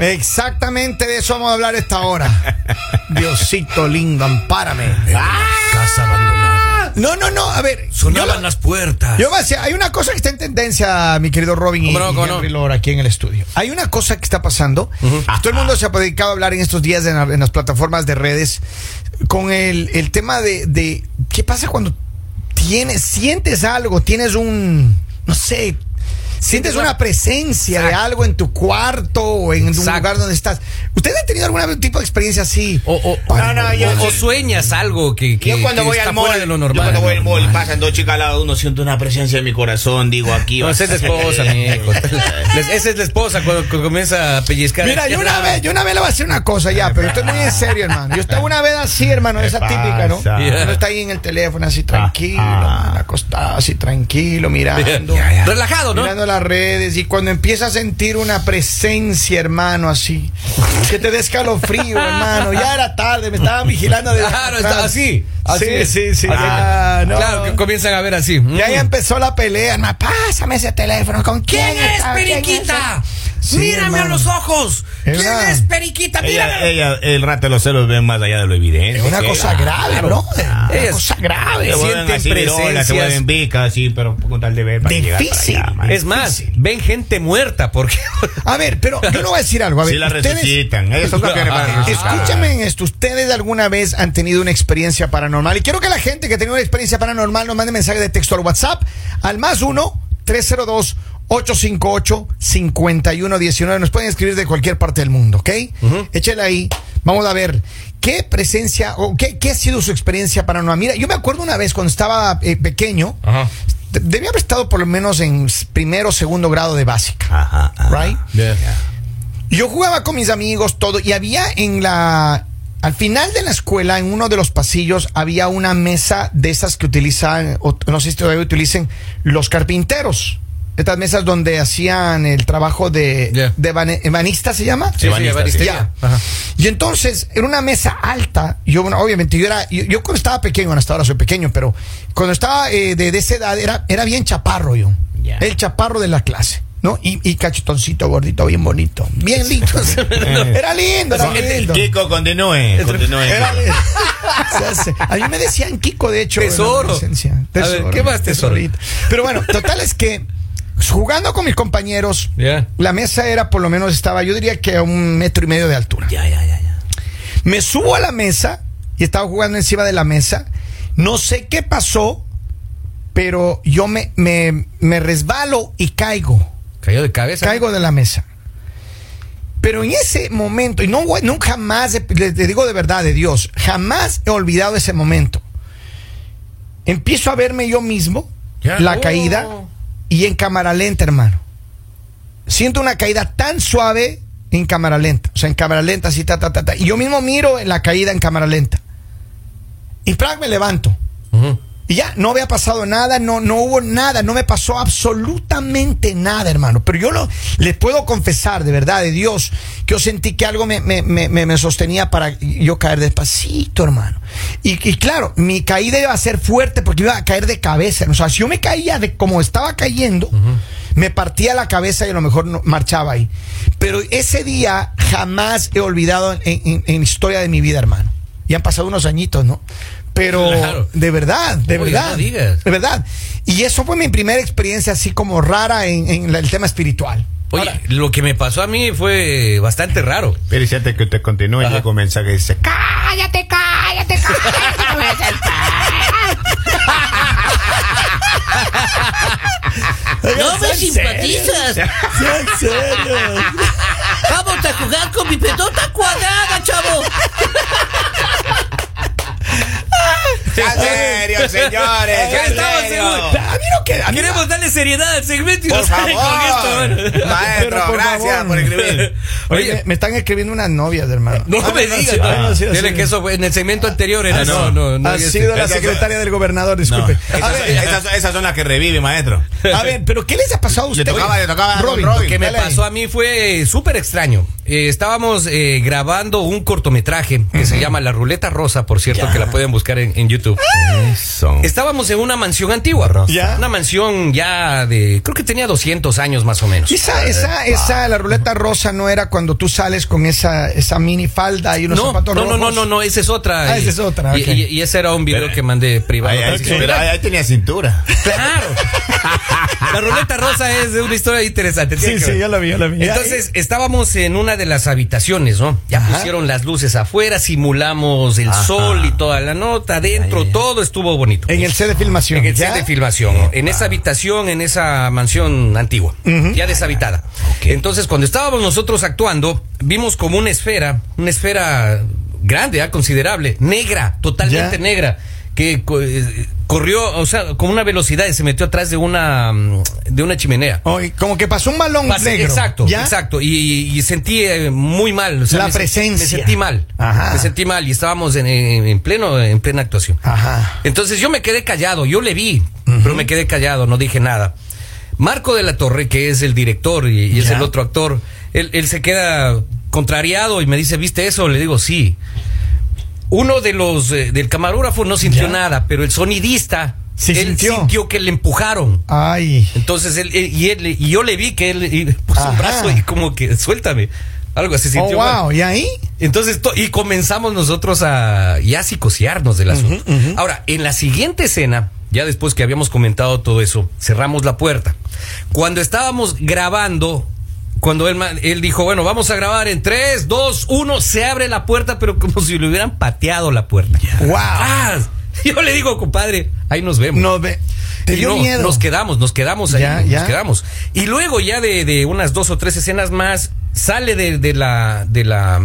Exactamente de eso vamos a hablar esta hora. Diosito lindo, ampárame. Casa abandonada. No, no, no, a ver. Sonaban yo- las puertas. Yo voy a decir, hay una cosa que está en tendencia, mi querido Robin y, ¿Cómo no, y no? Henry aquí en el estudio. Hay una cosa que está pasando. Todo el mundo se ha dedicado a hablar en estos días en, la- en las plataformas de redes con el, el tema de, de qué pasa cuando tienes, sientes algo, tienes un, no sé, sientes una presencia de algo en tu cuarto o en un lugar donde estás. ¿Ustedes han tenido algún tipo de experiencia así? O, o- No, no, yo- o- o sueñas algo que, que- yo cuando que voy está al fuera de lo yo normal. cuando voy al mall, pasan dos chicas al lado de uno, siento una presencia en mi corazón, digo aquí. No, esa es la esposa, mijo. Les- Esa es la esposa cuando, cuando comienza a pellizcar. Mira, yo una vez, yo una vez le voy a decir una cosa ya, pero estoy muy en serio, hermano. Yo estaba una vez así, hermano, ¿Qué esa típica, ¿no? pasa? Uno está ahí en el teléfono, así tranquilo, Ah, ah. man, acostado, así tranquilo, mirando. Relajado, ¿no? Mirando las redes y cuando empieza a sentir una presencia, hermano, así, que te dé escalofrío, hermano. Ya era tarde, me estaban vigilando de Claro, está así. así Sí, sí, sí. Ah, no. Claro, que comienzan a ver así. Y ahí Mm. empezó la pelea, hermano. Pásame ese teléfono. ¿Con quién, ¿Quién es está? ¿Quién Periquita? Sí, Mírame a los ojos. Es ¿Quién verdad. es Periquita? Mírame. Ella, ella, el rato de los celos ven más allá de lo evidente. Es una cosa grave, bro. Una Es- cosa grave. Se Sienten así virolas, se presencias. vuelven vicas, sí, pero con tal de ver para llegar para Difícil. allá. Es más, difícil. ven gente muerta porque. A ver, pero yo no voy a decir algo. A ver, Sí la ustedes, resucitan. Ellos son campeones para Ah, escúchame en esto. ¿Ustedes alguna vez han tenido una experiencia paranormal? Y quiero que la gente que tenga una experiencia paranormal nos mande mensaje de texto al WhatsApp al más 1 302 858 5119 Nos pueden escribir de cualquier parte del mundo, ¿ok? Échela ahí. Vamos a ver qué presencia o qué, qué ha sido su experiencia paranormal. Mira, yo me acuerdo una vez cuando estaba eh, pequeño, Ajá. debía haber estado por lo menos en primero o segundo grado de básica. Ajá, ajá. Right? Yo jugaba con mis amigos, todo, y había en la. Al final de la escuela, en uno de los pasillos, había una mesa de esas que utilizan, o no sé si todavía utilicen, los carpinteros. Estas mesas donde hacían el trabajo de, Yeah. de ¿se llama? Sí, sí. Ya. Ajá. Y entonces, era una mesa alta. Yo, bueno, obviamente, yo era. Yo, yo cuando estaba pequeño, bueno, hasta ahora soy pequeño, pero cuando estaba eh, de, de esa edad, era, era bien chaparro yo. El chaparro de la clase. ¿No? Y, y cachetoncito, gordito, bien bonito. Bien lindo. era lindo, era lindo. Kiko, continúe. Continúe. Era lindo. A mí me decían Kiko, de hecho. en Tesoro. A ver, ¿qué más tesoro? tesorito. Pero bueno, total es que jugando con mis compañeros, la mesa era por lo menos, estaba, yo diría que a un metro y medio de altura. Ya, ya, ya, ya. Me subo a la mesa y estaba jugando encima de la mesa. No sé qué pasó, pero yo me, me, me resbalo y caigo. Cayó de cabeza. Caigo de la mesa. Pero en ese momento, y no, nunca más, le, le digo de verdad de Dios, jamás he olvidado ese momento. Empiezo a verme yo mismo, la Oh. caída, y en cámara lenta, hermano. Siento una caída tan suave en cámara lenta. O sea, en cámara lenta, así, ta, ta, ta, ta. Y yo mismo miro en la caída en cámara lenta. Y ¡prac! me levanto. Y ya, no había pasado nada, no, no hubo nada, no me pasó absolutamente nada, hermano. Pero yo lo, les puedo confesar, de verdad, de Dios, que yo sentí que algo me, me, me, me- sostenía para yo caer despacito, hermano. Y, y claro, mi caída iba a ser fuerte porque iba a caer de cabeza. O sea, si yo me caía de como estaba cayendo, me partía la cabeza y a lo mejor no, marchaba ahí. Pero ese día jamás he olvidado en, en- en la historia de mi vida, hermano. Y han pasado unos añitos, ¿no? Pero Claro. de verdad, de Oye, verdad. no digas. De verdad. Y eso fue mi primera experiencia así como rara en, el tema espiritual. Oye, Ahora, lo que me pasó a mí fue bastante raro. Pero si antes que usted continúe, llega un mensaje que dice: Cállate, cállate, cállate. No me simpatizas. ¿En serio? Vamos a jugar con mi pelota cuadrada, chavo. ¡Ya serio, señores! ¡Ya Estamos serio! seguros. No que- Queremos darle seriedad al segmento y Por nos salen con esto, favor, maestro, por gracias favor. por escribir. Oye, Oye, me, me están escribiendo unas novias, hermano. no Ah, me no, digas. ah, no, sí, Dile sí. que eso fue en el segmento anterior era. Ah, No, no. no, no. ha había sido la secretaria del gobernador, No, disculpe. esas, son las que revive, maestro. a ver, pero ¿qué les ha pasado a Le ustedes? tocaba, le tocaba Robin. Lo que me pasó a mí fue súper extraño. Eh, estábamos eh, grabando un cortometraje que se llama La Ruleta Rosa, por cierto, que la pueden buscar en, en YouTube. Eso. Estábamos en una mansión antigua. Ya. Una mansión ya de, creo que tenía 200 años más o menos. Y Esa, esa, esa, la ruleta rosa no era cuando tú sales con esa, esa mini falda y unos No, zapatos no, no, rojos. no, no, no, esa es otra. Ah, esa Y- es otra, Y, y- y ese era un video Pero- que mandé privado. Ahí, ahí- Pero- ahí- ahí tenía cintura. Claro. La ruleta rosa es de una historia interesante. Sí, sí, ya la vi, ya la vi. Entonces, estábamos en una de las habitaciones, ¿no? Ya Ajá. pusieron las luces afuera, simulamos el Ajá. sol y toda la nota, adentro, todo estuvo bonito. En el set de filmación. En el ¿ya? set de filmación, en esa habitación, en esa mansión antigua, ya deshabitada. Entonces, cuando estábamos nosotros actuando, vimos como una esfera, una esfera grande, ah, considerable, negra, totalmente Ya. negra, que eh, corrió, o sea, con una velocidad y se metió atrás de una, mm, de una chimenea. Oye, como que pasó un balón Pasé- negro. Exacto, ¿ya? exacto. Y, y sentí eh, muy mal. o sea, La me presencia. Me sentí mal. Ajá. Me sentí mal y estábamos en, en- en pleno, en plena actuación. Ajá. Entonces yo me quedé callado, yo le vi, pero me quedé callado, no dije nada. Marco de la Torre, que es el director y, y es el otro actor, él, él se queda contrariado y me dice, ¿viste eso? Le digo, sí. Uno de los eh, del camarógrafo no sintió Ya. nada, pero el sonidista él sintió. sintió que le empujaron. Ay. Entonces él, él- y él y yo le vi que él y puso Ajá. un brazo y como que suéltame. Algo así Oh, sintió. mal. wow. ¿Y ahí? Entonces, to- y comenzamos nosotros a ya psicosearnos del asunto. Ahora, en la siguiente escena, ya después que habíamos comentado todo eso, cerramos la puerta. Cuando estábamos grabando, cuando él, él dijo, bueno, vamos a grabar en 3, 2, 1, se abre la puerta, pero como si le hubieran pateado la puerta. Wow. ¡Ah! Yo le digo, compadre, ahí nos vemos. No ve. Te dio no, miedo. Nos quedamos, nos quedamos ahí, Ya, ya. nos quedamos. Y luego ya de, de unas dos o tres escenas más, sale de, de la, de la,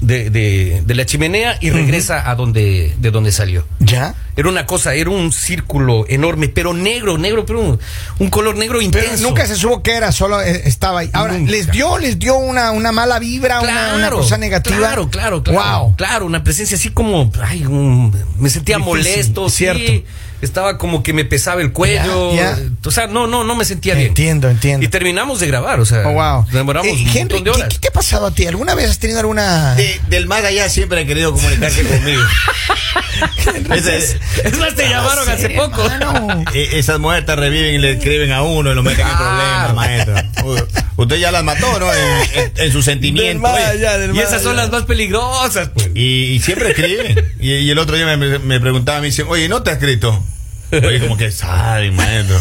de, de- de la chimenea y regresa a donde, de donde salió. ¿Ya? Era una cosa, era un círculo enorme, pero negro, negro, pero un, un color negro Pero intenso. nunca se supo que era, solo eh, estaba ahí. Ahora, Nunca. ¿les dio, les dio una, una mala vibra, una, una cosa negativa? Claro, claro, claro. Wow. Claro, una presencia así como, ay, un- me sentía Difícil, molesto, cierto. sí. Estaba como que me pesaba el cuello. O sea, no, no, no me sentía bien. Entiendo, entiendo. Y terminamos de grabar, o sea, Oh, wow. demoramos Eh, un Henry, montón de ¿qué, horas. qué te ha pasado a ti? ¿Alguna vez has tenido alguna.? De- del más allá siempre ha querido comunicarse conmigo. Es más, te llamaron hace poco. E- esas muertas reviven y le escriben a uno y lo meten en problemas, maestro. Usted ya las mató, ¿no? En, en- en su sentimiento. Del más Oye, allá, del Y esas son las más peligrosas, pues. Y, y siempre escriben. Y, y el otro día me, me preguntaba, me dicen, oye, ¿no te ha escrito? Oye, como que sabe, maestro.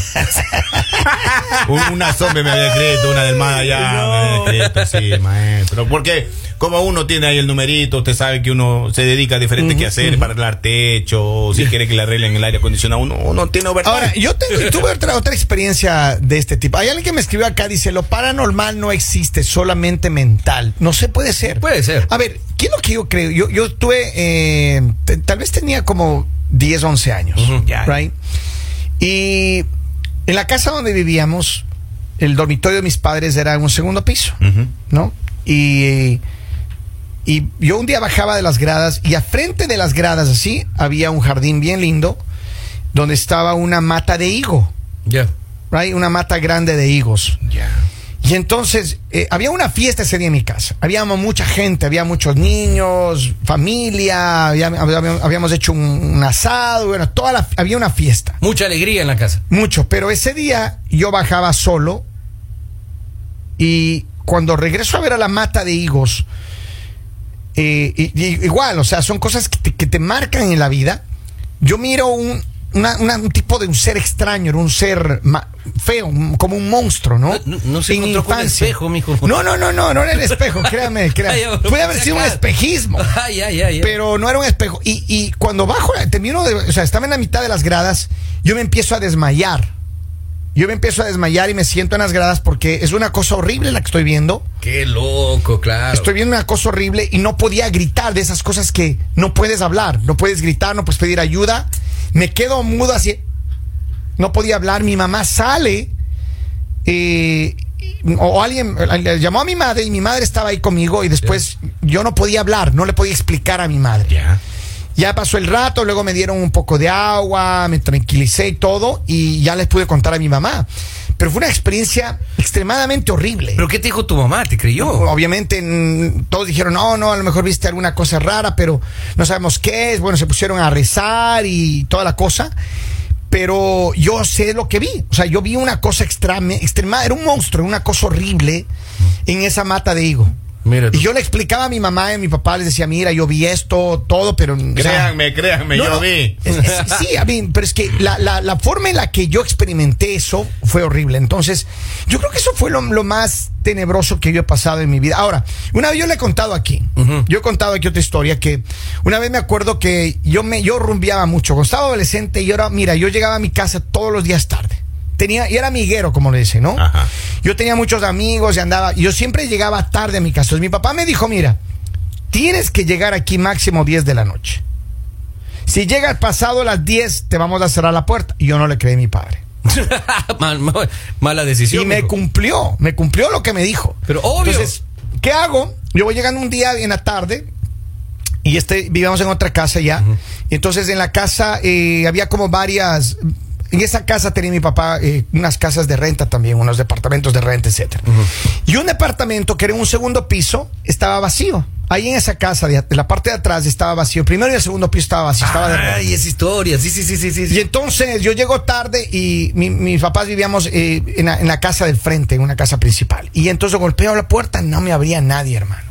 Un- una zombie me había escrito, una del más allá me había escrito, sí, maestro. Porque como uno tiene ahí el numerito, usted sabe que uno se dedica a diferentes quehaceres para arreglar techo, si quiere que le arreglen el aire acondicionado, uno, uno tiene overtime. Ahora, yo tengo, tuve otra, otra experiencia de este tipo. Hay alguien que me escribió acá, dice, lo paranormal no existe, solamente mental. No se puede ser. Puede ser. A ver, ¿qué es lo que yo creo? Yo, yo tuve, eh, tal vez tenía como 10, 11 años, right? Y en la casa donde vivíamos, el dormitorio de mis padres era en un segundo piso. ¿no? Y, y yo un día bajaba de las gradas y a frente de las gradas así había un jardín bien lindo donde estaba una mata de higo, Ya. right? Una mata grande de higos. Ya. Y entonces eh, había una fiesta ese día en mi casa. Habíamos mucha gente, había muchos niños, familia, había- habíamos, habíamos hecho un, un asado, bueno, toda la, había una fiesta. Mucha alegría en la casa. Mucho, pero ese día yo bajaba solo y cuando regreso a ver a la mata de higos, eh, y- y- igual, o sea, son cosas que te, que te marcan en la vida. Yo miro un, una- una- un tipo de un ser extraño, era un ser feo, un- como un monstruo, ¿no? No- no- no se En encontró con el espejo, mijo. No, no, no, no, no era el espejo, créame, Ay, créame. ya, Puede haber sido un espejismo. Ay, ay, ay. ay. Pero no era un espejo. Y, y cuando bajo, termino de, o sea, estaba en la mitad de las gradas, yo me empiezo a desmayar. Yo me empiezo a desmayar y me siento en las gradas porque es una cosa horrible la que estoy viendo. Qué loco, claro. Estoy viendo una cosa horrible y no podía gritar de esas cosas que no puedes hablar, no puedes gritar, no puedes pedir ayuda. Me quedo mudo así. No podía hablar. Mi mamá sale eh, o alguien llamó a mi madre y mi madre estaba ahí conmigo y después yo no podía hablar, no le podía explicar a mi madre. Ya. Ya pasó el rato, luego me dieron un poco de agua, me tranquilicé y todo, y ya les pude contar a mi mamá. pero fue una experiencia extremadamente horrible. ¿Pero qué te dijo tu mamá? ¿Te creyó? Obviamente todos dijeron, no, no, a lo mejor viste alguna cosa rara, pero no sabemos qué es. Bueno, se pusieron a rezar y toda la cosa. Pero yo sé lo que vi. O sea, yo vi una cosa extrema, extrema era un monstruo, una cosa horrible en esa mata de higo. Y yo le explicaba a mi mamá y a mi papá, les decía, mira, yo vi esto, todo, pero... o sea, Créanme, créanme, no, yo no, vi. es- es- sí, a mí, pero es que la, la- la forma en la que yo experimenté eso fue horrible. Entonces, yo creo que eso fue lo, lo más tenebroso que yo he pasado en mi vida. Ahora, una vez yo le he contado aquí, yo he contado aquí otra historia que una vez me acuerdo que yo me yo rumbeaba mucho. Cuando estaba adolescente, y ahora, mira, yo llegaba a mi casa todos los días tarde. Tenía, y era amiguero, como le dicen, ¿no? Ajá. Yo tenía muchos amigos y andaba, yo siempre llegaba tarde a mi casa. Entonces mi papá me dijo, mira, tienes que llegar aquí máximo 10 de la noche. Si llegas pasado las 10, te vamos a cerrar la puerta. Y yo no le creí a mi padre. Mal- mal- mala decisión. y me cumplió, me cumplió lo que me dijo. Pero obvio. Entonces, ¿qué hago? Yo voy llegando un día en la tarde y este vivíamos en otra casa ya. Entonces en la casa eh, había como varias. En esa casa tenía mi papá eh, unas casas de renta también, unos departamentos de renta, etcétera. Y un departamento que era en un segundo piso estaba vacío. Ahí en esa casa, de, de la parte de atrás estaba vacío. El primero y el segundo piso estaba vacío, estaba. Ay, esa historia. Sí, sí, sí, sí. sí. Y entonces yo llego tarde y mi- mis papás vivíamos eh, en, la, en la casa del frente, en una casa principal. Y entonces golpeo la puerta, no me abría nadie, hermano.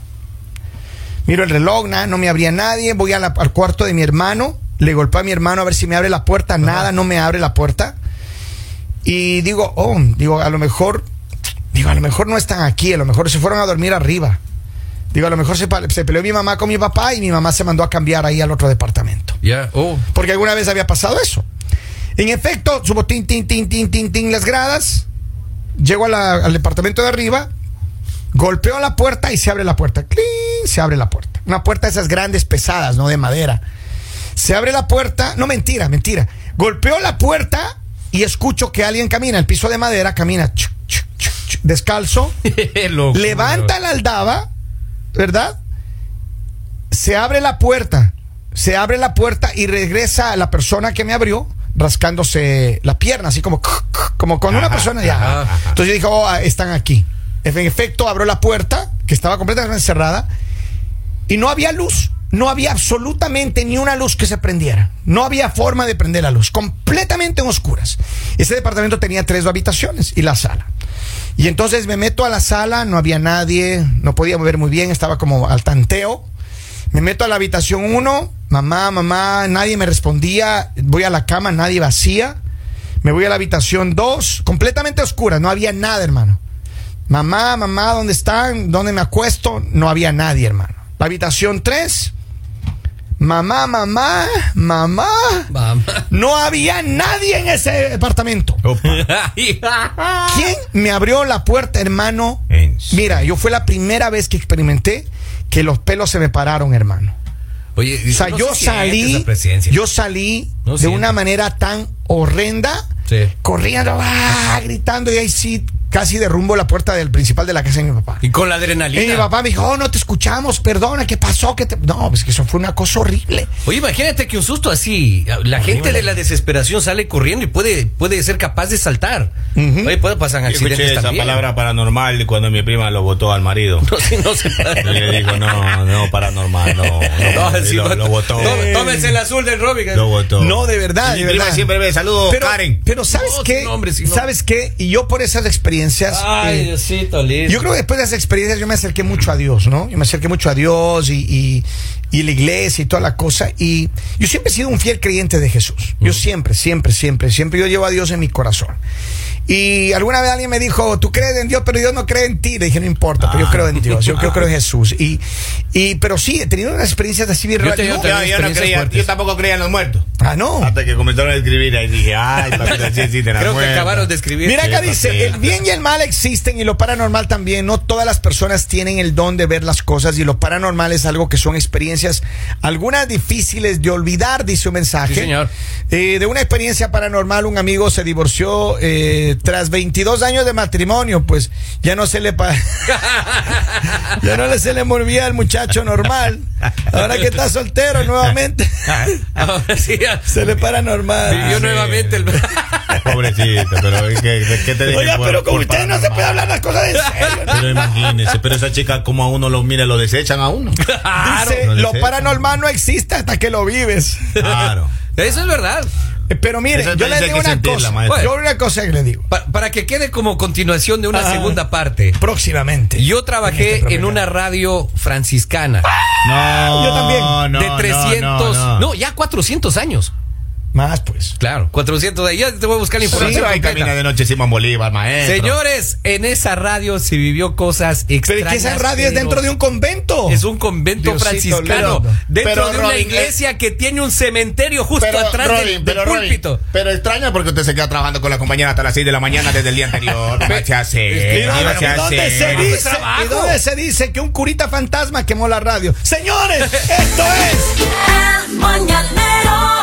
Miro el reloj, nada, no me abría nadie. Voy a la- al cuarto de mi hermano, le golpeo a mi hermano a ver si me abre la puerta, nada, no me abre la puerta. Y digo, oh, digo, a lo mejor, digo, a lo mejor no están aquí, a lo mejor se fueron a dormir arriba. Digo, a lo mejor se, peleó mi mamá con mi papá y mi mamá se mandó a cambiar ahí al otro departamento. Ya, oh. Porque alguna vez había pasado eso. En efecto, subo tin, tin, tin, tin, tin, tin las gradas. Llego a la- al departamento de arriba. Golpeo la puerta y se abre la puerta. ¡Cling! Se abre la puerta. Una puerta de esas grandes, pesadas, no de madera. Se abre la puerta. No, mentira, mentira. Golpeo la puerta y escucho que alguien camina. El piso de madera camina. chuc, chuc, chuc, chuc, descalzo. Levanta la aldaba, ¿verdad? Se abre la puerta, se abre la puerta y regresa la persona que me abrió rascándose la pierna, así como, como con una persona ya. Entonces yo dije, oh, están aquí. En efecto, abro la puerta, que estaba completamente cerrada, y no había luz. No había absolutamente ni una luz que se prendiera. No había forma de prender la luz. Completamente en oscuras. Ese departamento tenía tres habitaciones y la sala. Y entonces me meto a la sala, no había nadie, no podía mover muy bien, estaba como al tanteo. Me meto a la habitación 1, mamá, mamá, nadie me respondía. Voy a la cama, nadie vacía. Me voy a la habitación 2, completamente oscura, no había nada, hermano. Mamá, mamá, ¿dónde están? ¿Dónde me acuesto? No había nadie, hermano. La habitación 3, mamá, mamá, mamá. Mamá. No había nadie en ese departamento. Opa. ¿Quién me abrió la puerta, hermano? Mira, yo fue la primera vez que experimenté que los pelos se me pararon, hermano. Oye, O sea, no yo se salí, yo salí No de siente. una manera tan horrenda, Sí. corriendo, ¡ah! gritando, y ahí sí, casi derrumbo la puerta del principal de la casa de mi papá. Y con la adrenalina. Y mi papá me dijo, oh, no te escuchamos, perdona, ¿qué pasó? ¿Qué te-?" No, pues que eso fue una cosa horrible. Oye, imagínate que un susto así, la gente de la desesperación sale corriendo y puede, puede ser capaz de saltar. Oye, puede pasar Yo accidentes escuché esa también. palabra paranormal cuando mi prima lo votó al marido. No, sí, no se Y le dijo, no, no, paranormal, no. no, No, y sí, lo, lo votó. Tó- Tómense el azul del Robin. Lo votó. No, de verdad, Mi de prima verdad. siempre ve, saludos, Pero, Karen. pero ¿sabes No, qué? nombre. ¿Sabes qué? Y yo por esas experiencias... Ay, eh, Diosito lindo. Yo creo que después de esas experiencias yo me acerqué mucho a Dios, ¿no? Yo me acerqué mucho a Dios y, y, y la iglesia y toda la cosa. Y yo siempre he sido un fiel creyente de Jesús. Yo siempre, siempre, siempre, siempre yo llevo a Dios en mi corazón. Y alguna vez alguien me dijo, tú crees en Dios, pero Dios no cree en ti. Le dije, no importa, pero yo Ah. creo en Dios, yo, yo creo en Jesús. Y, y, pero sí, he tenido unas experiencias así bien Yo raras. te- yo te- Yo, yo no creía, yo tampoco creía en los muertos. Ah, no. Hasta que comenzaron a escribir ahí dije, ay, sí existen las Creo que muertas. acabaron de escribir. Mira acá Sí, dice, sí. el bien y el mal existen y lo paranormal también. No todas las personas tienen el don de ver las cosas y lo paranormal es algo que son experiencias experiencias, algunas difíciles de olvidar, dice un mensaje. Sí, señor. Eh, de una experiencia paranormal, un amigo se divorció eh, tras 22 años de matrimonio, pues ya no se le pa- ya no se le movía al muchacho normal. Ahora que está soltero nuevamente, Ahora sí, ya se le para normal. vivió sí. nuevamente el. Pobrecito, pero ¿qué, qué te Oiga, por- pero con por ustedes no se paranormal? puede hablar las cosas en serio. Pero imagínese, pero esa chica como a uno lo mira, lo desechan a uno. Claro. Dice, no lo paranormal no existe hasta que lo vives. Claro. Eso es verdad. Eh, Pero mire, yo le digo una cosa. maestro. Yo una cosa que le digo. Pa- para que quede como continuación de una segunda parte. Próximamente. Yo En trabajé este en una radio franciscana No, Yo también. no, de no, 300, no, no, no. ya 400 años. Más pues. Claro, 400 de ya te voy a buscar la Pero información. ahí completa. camina de noche Simón Bolívar, maestro. Señores, en esa radio se vivió cosas Pero extrañas. es que esa radio es pero dentro de un convento. Es un convento Diosito franciscano. lindo. Dentro Pero, de una Robin, iglesia que tiene un cementerio justo Pero, atrás Robin, del, del pero, Robin, púlpito. pero extraña porque usted se queda trabajando con la compañera hasta las 6 de la mañana desde el día anterior. Se hace. ¿Y no dónde, se y dónde hace. se Pero dice, es trabajo. ¿Y dónde se dice que un curita fantasma quemó la radio? Señores, esto es El mañanero